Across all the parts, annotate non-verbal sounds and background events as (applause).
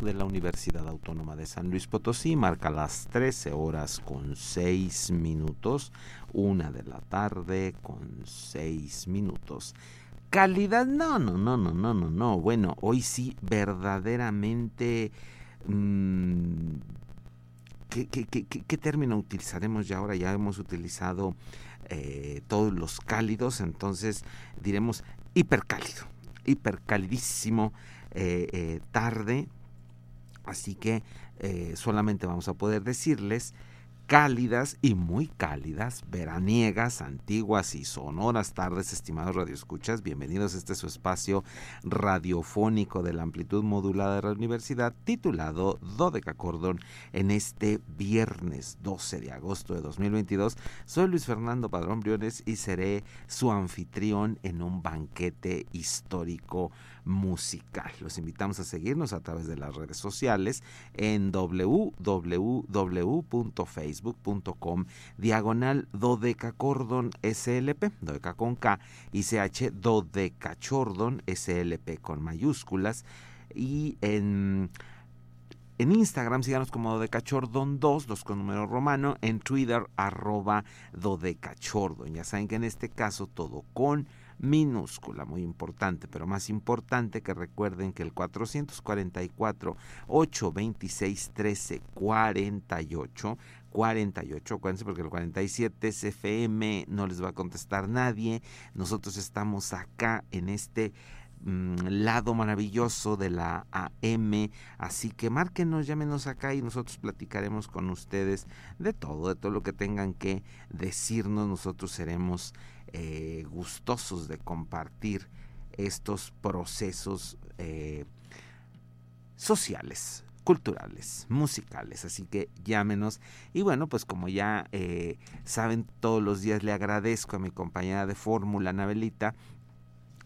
De la Universidad Autónoma de San Luis Potosí marca las 13 horas con 6 minutos, una de la tarde con 6 minutos. Calidad, no, no, no, no, no, no, no. Bueno, hoy sí verdaderamente... Mmm, ¿qué, qué, qué, ¿Qué término utilizaremos ya ahora? Ya hemos utilizado eh, todos los cálidos, entonces diremos hipercálido, hipercalidísimo eh, eh, tarde, así que eh, solamente vamos a poder decirles cálidas y muy cálidas, veraniegas, antiguas y sonoras tardes, estimados radioescuchas. Bienvenidos a este su espacio radiofónico de la amplitud modulada de la universidad, titulado Dodeca Cordón, en este viernes 12 de agosto de 2022. Soy Luis Fernando Padrón Briones y seré su anfitrión en un banquete histórico musical. Los invitamos a seguirnos a través de las redes sociales en www.facebook.com diagonal dodecacordon slp, dodeca con K y ch dodecachordon slp con mayúsculas y en en Instagram síganos como Dodecachordon2, los con número romano, en Twitter arroba Dodecachordon. Ya saben que en este caso todo con minúscula, muy importante, pero más importante que recuerden que el 444 826 13 48 48, acuérdense porque el 47 es FM, no les va a contestar nadie. Nosotros estamos acá en este lado maravilloso de la AM. Así que márquenos, llámenos acá y nosotros platicaremos con ustedes de todo, de todo lo que tengan que decirnos. Nosotros seremos eh, gustosos de compartir estos procesos eh, sociales, culturales, musicales. Así que llámenos. Y bueno, pues como ya eh, saben, todos los días le agradezco a mi compañera de fórmula, Anabelita,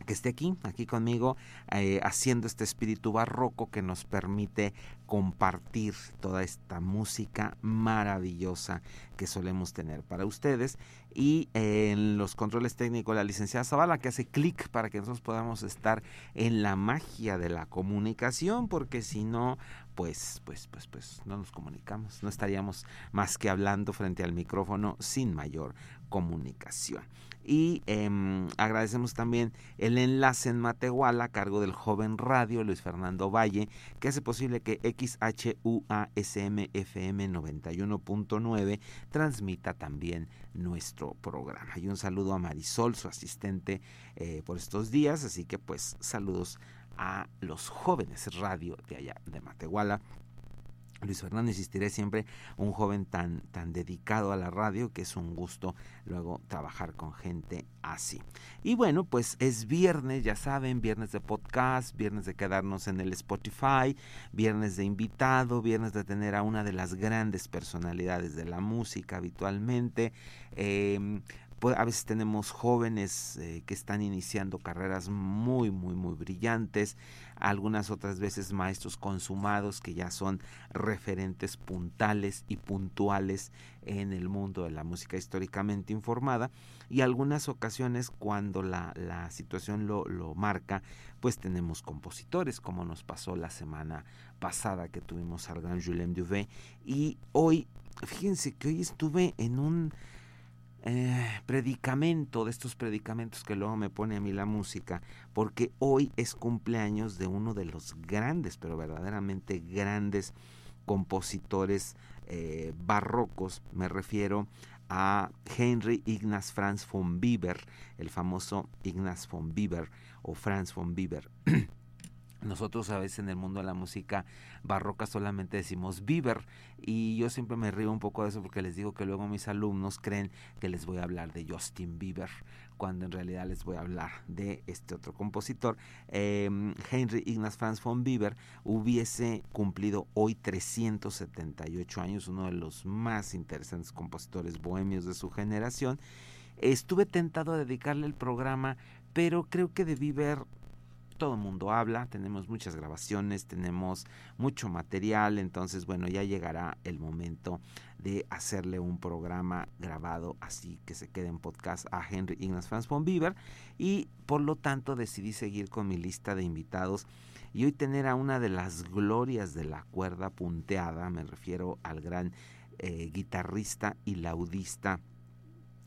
que esté aquí, aquí conmigo, eh, haciendo este espíritu barroco que nos permite compartir toda esta música maravillosa que solemos tener para ustedes. Y en los controles técnicos, la licenciada Zavala, que hace clic para que nosotros podamos estar en la magia de la comunicación, porque si no, pues, pues, pues, pues, no nos comunicamos, no estaríamos más que hablando frente al micrófono sin mayor comunicación. Y em, agradecemos también el enlace en Matehuala a cargo del joven radio Luis Fernando Valle, que hace posible que XHUASMFM 91.9 transmita también nuestro programa. Y un saludo a Marisol, su asistente eh, por estos días, así que pues saludos a los jóvenes radio de allá de Matehuala Luis Fernando, insistiré siempre, un joven tan, tan dedicado a la radio que es un gusto luego trabajar con gente así. Y bueno, pues es viernes, ya saben, viernes de podcast, viernes de quedarnos en el Spotify, viernes de invitado, viernes de tener a una de las grandes personalidades de la música habitualmente. Em, pues, a veces tenemos jóvenes eh, que están iniciando carreras muy, muy, muy brillantes, algunas otras veces maestros consumados que ya son referentes puntales y puntuales en el mundo de la música históricamente informada y algunas ocasiones cuando la, la situación lo, lo marca, pues tenemos compositores como nos pasó la semana pasada que tuvimos al gran Julien Duvet y hoy, fíjense que hoy estuve en un eh, predicamento, de estos predicamentos que luego me pone a mí la música, porque hoy es cumpleaños de uno de los grandes, pero verdaderamente grandes compositores eh, barrocos, me refiero a Henry Ignaz Franz von Bieber, el famoso Ignaz von Bieber o Franz von Bieber. (clears throat) Nosotros a veces en el mundo de la música barroca solamente decimos Bieber y yo siempre me río un poco de eso porque les digo que luego mis alumnos creen que les voy a hablar de Justin Bieber cuando en realidad les voy a hablar de este otro compositor. Em, Henry Ignaz Franz von Bieber hubiese cumplido hoy 378 años, uno de los más interesantes compositores bohemios de su generación. Estuve tentado a dedicarle el programa, pero creo que debí ver todo el mundo habla, tenemos muchas grabaciones, tenemos mucho material, entonces bueno, ya llegará el momento de hacerle un programa grabado así que se quede en podcast a Henry Ignaz Franz von Bieber. Y por lo tanto decidí seguir con mi lista de invitados y hoy tener a una de las glorias de la cuerda punteada, me refiero al gran eh, guitarrista y laudista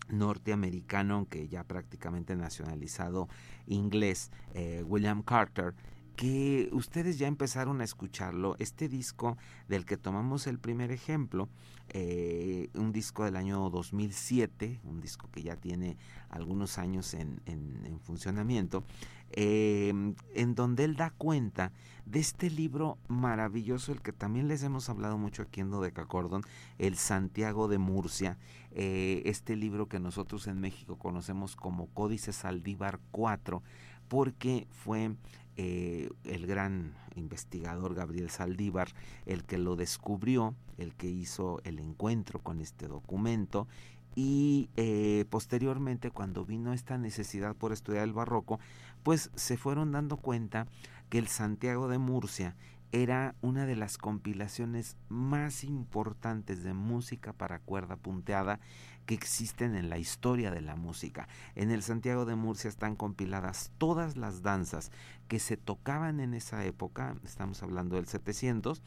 norteamericano, aunque ya prácticamente nacionalizado inglés, eh, William Carter, que ustedes ya empezaron a escucharlo. Este disco del que tomamos el primer ejemplo, eh, un disco del año 2007, un disco que ya tiene algunos años en, en funcionamiento, Em, en donde él da cuenta de este libro maravilloso, el que también les hemos hablado mucho aquí en Dodeca Cordon, el Santiago de Murcia, eh, este libro que nosotros en México conocemos como Códice Saldívar 4, porque fue eh, el gran investigador Gabriel Saldívar el que lo descubrió, el que hizo el encuentro con este documento y eh, posteriormente cuando vino esta necesidad por estudiar el barroco, pues se fueron dando cuenta que el Santiago de Murcia era una de las compilaciones más importantes de música para cuerda punteada que existen en la historia de la música. En el Santiago de Murcia están compiladas todas las danzas que se tocaban en esa época, estamos hablando del 700,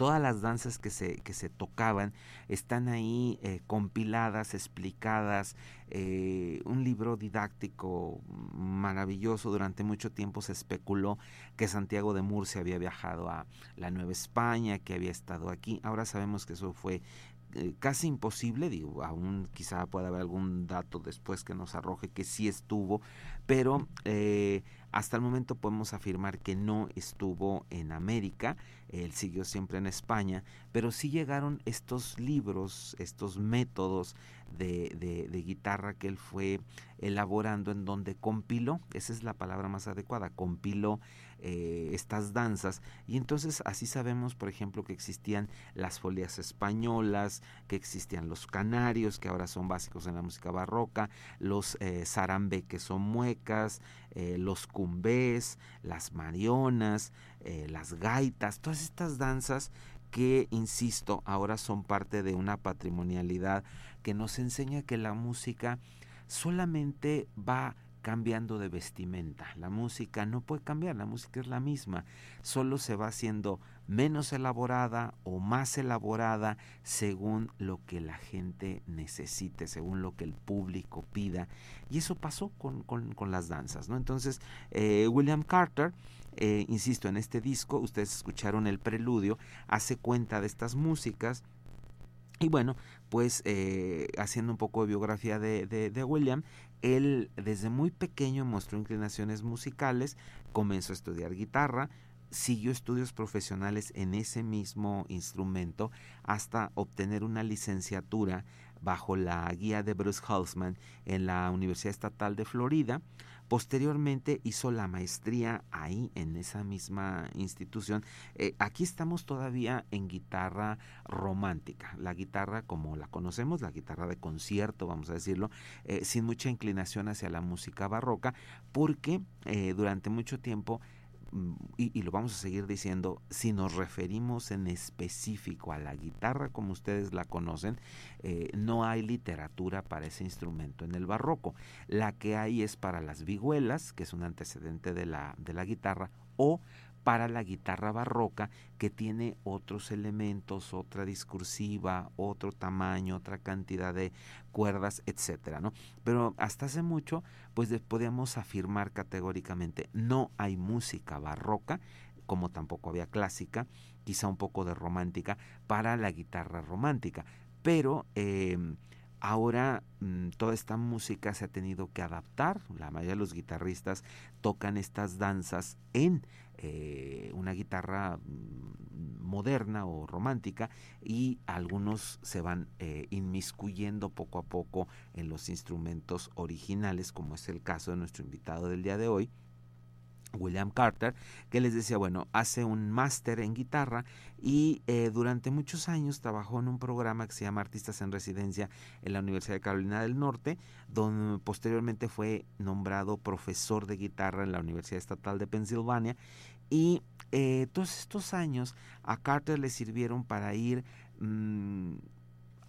todas las danzas que se, que se tocaban están ahí eh, compiladas, explicadas, eh, un libro didáctico maravilloso. Durante mucho tiempo se especuló que Santiago de Murcia había viajado a la Nueva España, que había estado aquí. Ahora sabemos que eso fue eh, casi imposible, digo, aún quizá pueda haber algún dato después que nos arroje que sí estuvo, pero eh, hasta el momento podemos afirmar que no estuvo en América, él siguió siempre en España, pero sí llegaron estos libros, estos métodos de, de, guitarra que él fue elaborando en donde compiló, esa es la palabra más adecuada, compiló eh, estas danzas. Y entonces así sabemos por ejemplo que existían las folias españolas que existían los canarios que ahora son básicos en la música barroca los eh, que son muecas eh, los cumbés las marionas las gaitas todas estas danzas que, insisto, ahora son parte de una patrimonialidad que nos enseña que la música solamente va cambiando de vestimenta. La música no puede cambiar, la música es la misma, solo se va haciendo menos elaborada o más elaborada según lo que la gente necesite, según lo que el público pida. Y eso pasó con, las danzas. ¿no? Entonces, eh, William Carter, eh, insisto, en este disco, ustedes escucharon el preludio, hace cuenta de estas músicas. Y bueno, pues eh, haciendo un poco de biografía de, de, William, él desde muy pequeño mostró inclinaciones musicales, comenzó a estudiar guitarra, siguió estudios profesionales en ese mismo instrumento hasta obtener una licenciatura bajo la guía de Bruce Holzman en la Universidad Estatal de Florida. Posteriormente hizo la maestría ahí en esa misma institución. Eh, aquí estamos todavía en guitarra romántica, la guitarra como la conocemos, la guitarra de concierto, vamos a decirlo, eh, sin mucha inclinación hacia la música barroca, porque eh, durante mucho tiempo Y, lo vamos a seguir diciendo, si nos referimos en específico a la guitarra como ustedes la conocen, eh, no hay literatura para ese instrumento en el barroco. La que hay es para las vihuelas, que es un antecedente de la, de la guitarra, o para la guitarra barroca que tiene otros elementos, otra discursiva, otro tamaño, otra cantidad de cuerdas, etcétera, ¿no? Pero hasta hace mucho, pues podíamos afirmar categóricamente no hay música barroca, como tampoco había clásica, quizá un poco de romántica para la guitarra romántica, pero em, Ahora mm, toda esta música se ha tenido que adaptar. La mayoría de los guitarristas tocan estas danzas en eh, una guitarra mm, moderna o romántica y algunos se van eh, inmiscuyendo poco a poco en los instrumentos originales, como es el caso de nuestro invitado del día de hoy, William Carter, que les decía, bueno, hace un máster en guitarra y eh, durante muchos años trabajó en un programa que se llama Artistas en Residencia en la Universidad de Carolina del Norte, donde posteriormente fue nombrado profesor de guitarra en la Universidad Estatal de Pensilvania y eh, todos estos años a Carter le sirvieron para ir... Mm,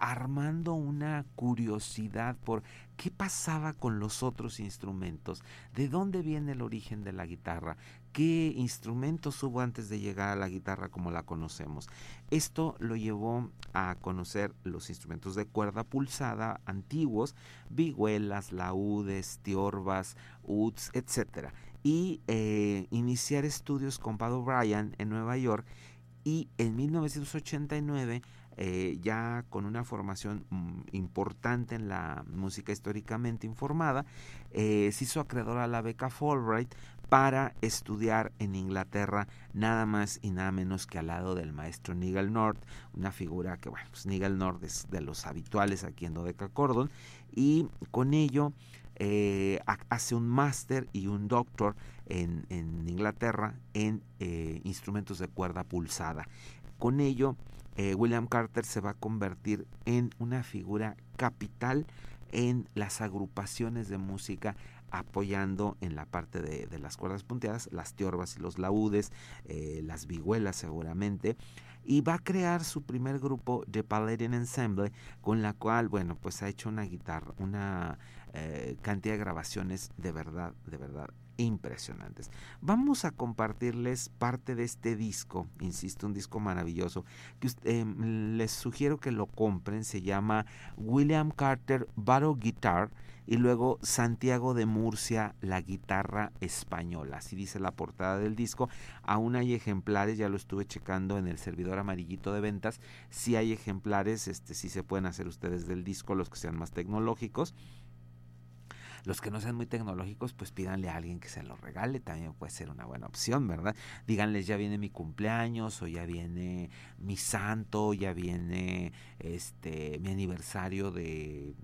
armando una curiosidad por qué pasaba con los otros instrumentos, de dónde viene el origen de la guitarra, qué instrumentos hubo antes de llegar a la guitarra como la conocemos. Esto lo llevó a conocer los instrumentos de cuerda pulsada antiguos, vihuelas, laúdes, tiorbas, uds, etc. Y eh, iniciar estudios con Pado O'Brien en Nueva York y en 1989 eh, ya con una formación mm, importante en la música históricamente informada, eh, se hizo acreedor a la beca Fulbright para estudiar en Inglaterra nada más y nada menos que al lado del maestro Nigel North, una figura que, bueno, pues Nigel North es de los habituales aquí en Dodeca Cordon, y con ello eh, hace un máster y un doctor en Inglaterra en instrumentos de cuerda pulsada. Con ello eh, William Carter se va a convertir en una figura capital en las agrupaciones de música apoyando en la parte de, las cuerdas punteadas, las tiorbas y los laúdes, eh, las vihuelas seguramente, y va a crear su primer grupo, The Paladin Ensemble, con la cual, bueno, pues ha hecho una guitarra, una eh, cantidad de grabaciones de verdad, de verdad impresionantes. Vamos a compartirles parte de este disco, insisto, un disco maravilloso, que em, les sugiero que lo compren, se llama William Carter Battle Guitar y luego Santiago de Murcia, la guitarra española, así dice la portada del disco, aún hay ejemplares, ya lo estuve checando en el servidor amarillito de ventas, si hay ejemplares, este sí se pueden hacer ustedes del disco, los que sean más tecnológicos, los que no sean muy tecnológicos, pues pídanle a alguien que se lo regale, también puede ser una buena opción, ¿verdad? Díganles, ya viene mi cumpleaños o ya viene mi santo, ya viene este mi aniversario de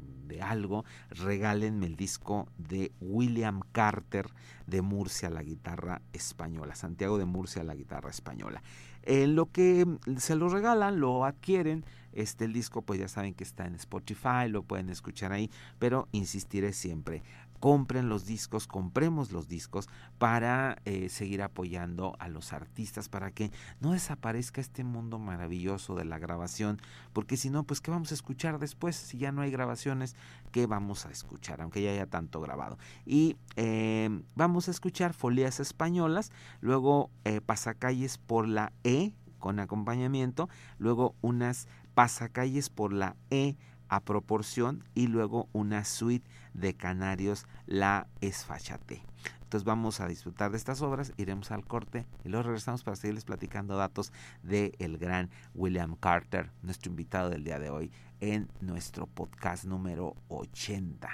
algo, regálenme el disco de William Carter de Murcia, la guitarra española, Santiago de Murcia, la guitarra española. En lo que se lo regalan, lo adquieren, este el disco pues ya saben que está en Spotify, lo pueden escuchar ahí, pero insistiré siempre, compren los discos, compremos los discos para eh, seguir apoyando a los artistas, para que no desaparezca este mundo maravilloso de la grabación, porque si no, pues ¿qué vamos a escuchar después? Si ya no hay grabaciones, ¿qué vamos a escuchar? Aunque ya haya tanto grabado. Y em, vamos a escuchar Folías Españolas, luego eh, Pasacalles por la E con acompañamiento, luego unas Pasacalles por la E a proporción y luego una suite de Canarios La Esfachate. Entonces vamos a disfrutar de estas obras, iremos al corte y luego regresamos para seguirles platicando datos del el gran William Carter, nuestro invitado del día de hoy, en nuestro podcast número 80.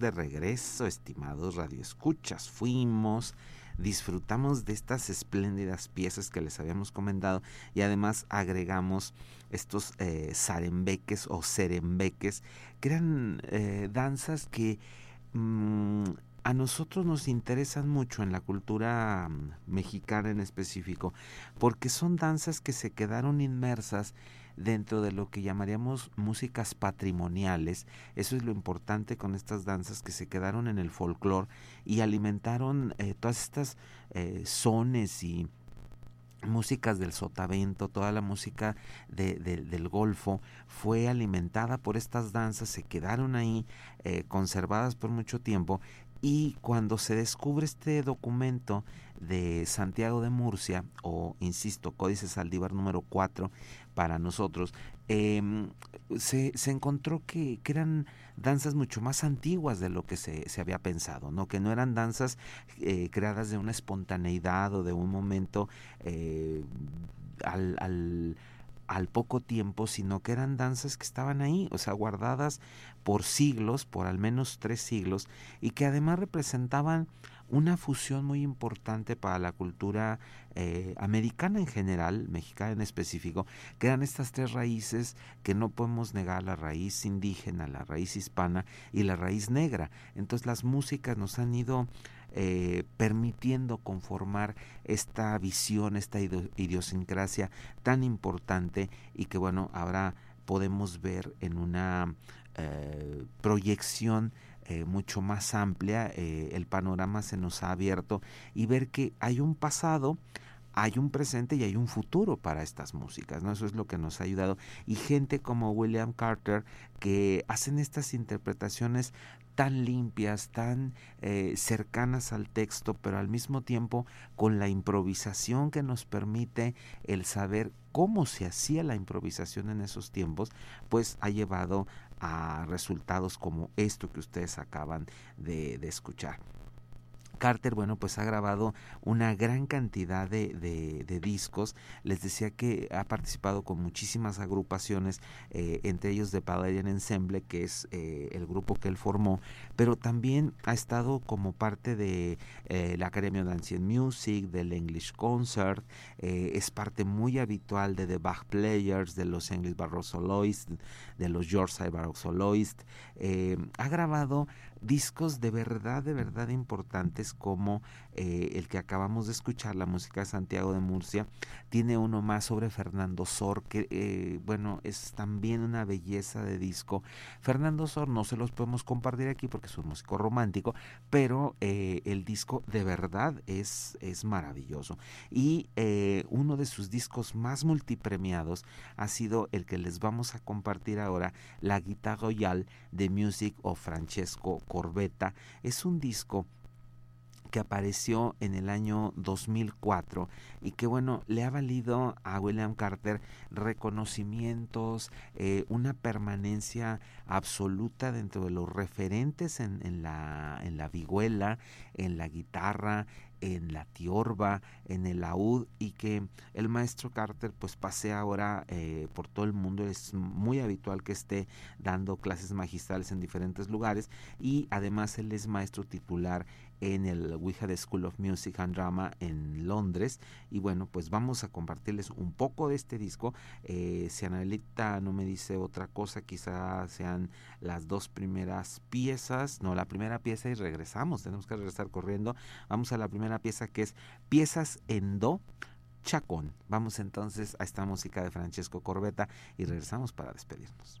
De regreso, estimados radioescuchas. Fuimos, disfrutamos de estas espléndidas piezas que les habíamos comentado y además agregamos estos eh, zarembeques o serembeques, que eran eh, danzas que mm, a nosotros nos interesan mucho en la cultura mm, mexicana en específico, porque son danzas que se quedaron inmersas dentro de lo que llamaríamos músicas patrimoniales. Eso es lo importante con estas danzas que se quedaron en el folclore y alimentaron eh, todas estas eh, sones y músicas del sotavento, toda la música del Golfo fue alimentada por estas danzas, se quedaron ahí eh, conservadas por mucho tiempo y cuando se descubre este documento de Santiago de Murcia, o insisto, Códice Saldívar número 4 para nosotros, em, se, se, encontró que, que, eran danzas mucho más antiguas de lo que se, se había pensado, ¿no? que no eran danzas eh, creadas de una espontaneidad o de un momento eh, al, al al poco tiempo, sino que eran danzas que estaban ahí, o sea, guardadas por siglos, por al menos tres siglos, y que además representaban una fusión muy importante para la cultura eh, americana en general, mexicana en específico, que eran estas tres raíces que no podemos negar, la raíz indígena, la raíz hispana y la raíz negra. Entonces las músicas nos han ido eh, permitiendo conformar esta visión, esta idiosincrasia tan importante y que bueno, ahora podemos ver en una eh, proyección eh, mucho más amplia, el panorama se nos ha abierto y ver que hay un pasado, hay un presente y hay un futuro para estas músicas, ¿no? Eso es lo que nos ha ayudado. Y gente como William Carter que hacen estas interpretaciones tan limpias, tan eh, cercanas al texto, pero al mismo tiempo con la improvisación que nos permite el saber cómo se hacía la improvisación en esos tiempos, pues ha llevado a resultados como esto que ustedes acaban de escuchar. Carter, bueno, pues ha grabado una gran cantidad de, de, discos. Les decía que ha participado con muchísimas agrupaciones, eh, entre ellos de Palladian Ensemble, que es eh, el grupo que él formó, pero también ha estado como parte de eh, la Academia de Ancient Music, del English Concert, es parte muy habitual de The Bach Players, de los English Baroque Soloists, de los Yorkshire Baroque Soloists. ha grabado discos de verdad, de verdad importantes como eh, el que acabamos de escuchar, la música de Santiago de Murcia. Tiene uno más sobre Fernando Sor, que eh, bueno, es también una belleza de disco. Fernando Sor no se los podemos compartir aquí porque es un músico romántico, pero eh, el disco de verdad es, es maravilloso. Y uno de sus discos más multipremiados ha sido el que les vamos a compartir ahora, La Guitarra Royal de Music of Francesco Corbetta. Es un disco que apareció en el año 2004 y que bueno, le ha valido a William Carter reconocimientos, eh, una permanencia absoluta dentro de los referentes en, la, en la vihuela, en la guitarra, en la tiorba, en el laúd y que el maestro Carter pues pase ahora eh, por todo el mundo. Es muy habitual que esté dando clases magistrales en diferentes lugares y además él es maestro titular en el Wihad School of Music and Drama en Londres. Y bueno, pues vamos a compartirles un poco de este disco. Eh, si Analita no me dice otra cosa, quizás sean las dos primeras piezas. No, la primera pieza y regresamos. Tenemos que regresar corriendo. Vamos a la primera pieza que es Piezas en Do. Chacón. Vamos entonces a esta música de Francesco Corbetta y regresamos para despedirnos.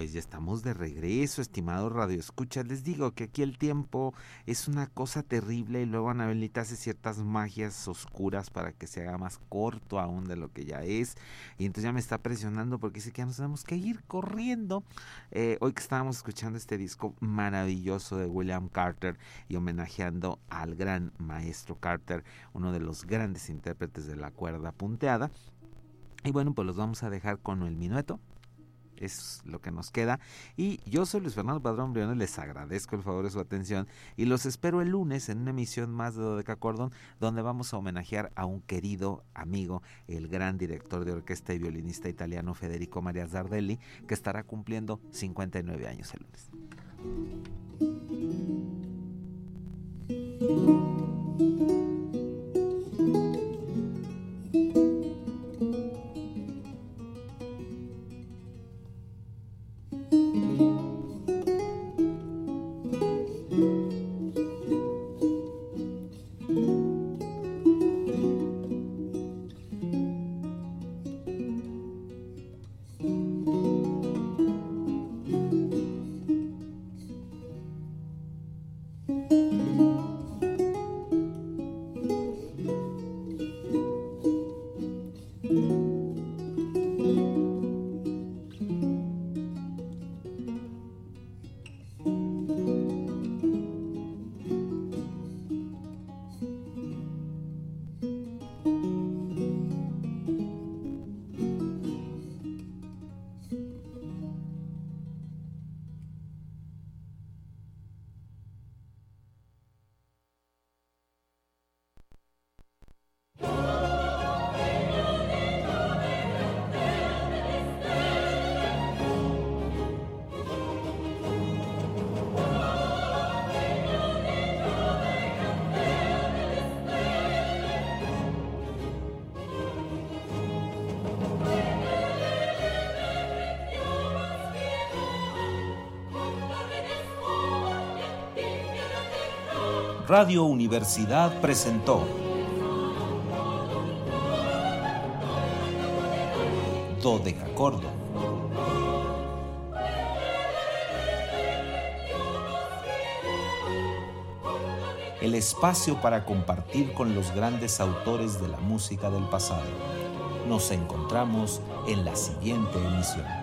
Pues ya estamos de regreso, estimados radioescuchas. Les digo que aquí el tiempo es una cosa terrible y luego Anabelita hace ciertas magias oscuras para que se haga más corto aún de lo que ya es. Y entonces ya me está presionando porque dice que ya nos tenemos que ir corriendo. Eh, hoy que estábamos escuchando este disco maravilloso de William Carter y homenajeando al gran maestro Carter, uno de los grandes intérpretes de la cuerda punteada. Y bueno, pues los vamos a dejar con el minueto es lo que nos queda. Y yo soy Luis Fernando Padrón Briones, les agradezco el favor de su atención y los espero el lunes en una emisión más de Dodeca Cordon, donde vamos a homenajear a un querido amigo, el gran director de orquesta y violinista italiano Federico Maria Zardelli, que estará cumpliendo 59 años el lunes. Radio Universidad presentó Do de acuerdo. el espacio para compartir con los grandes autores de la música del pasado. Nos encontramos en la siguiente emisión.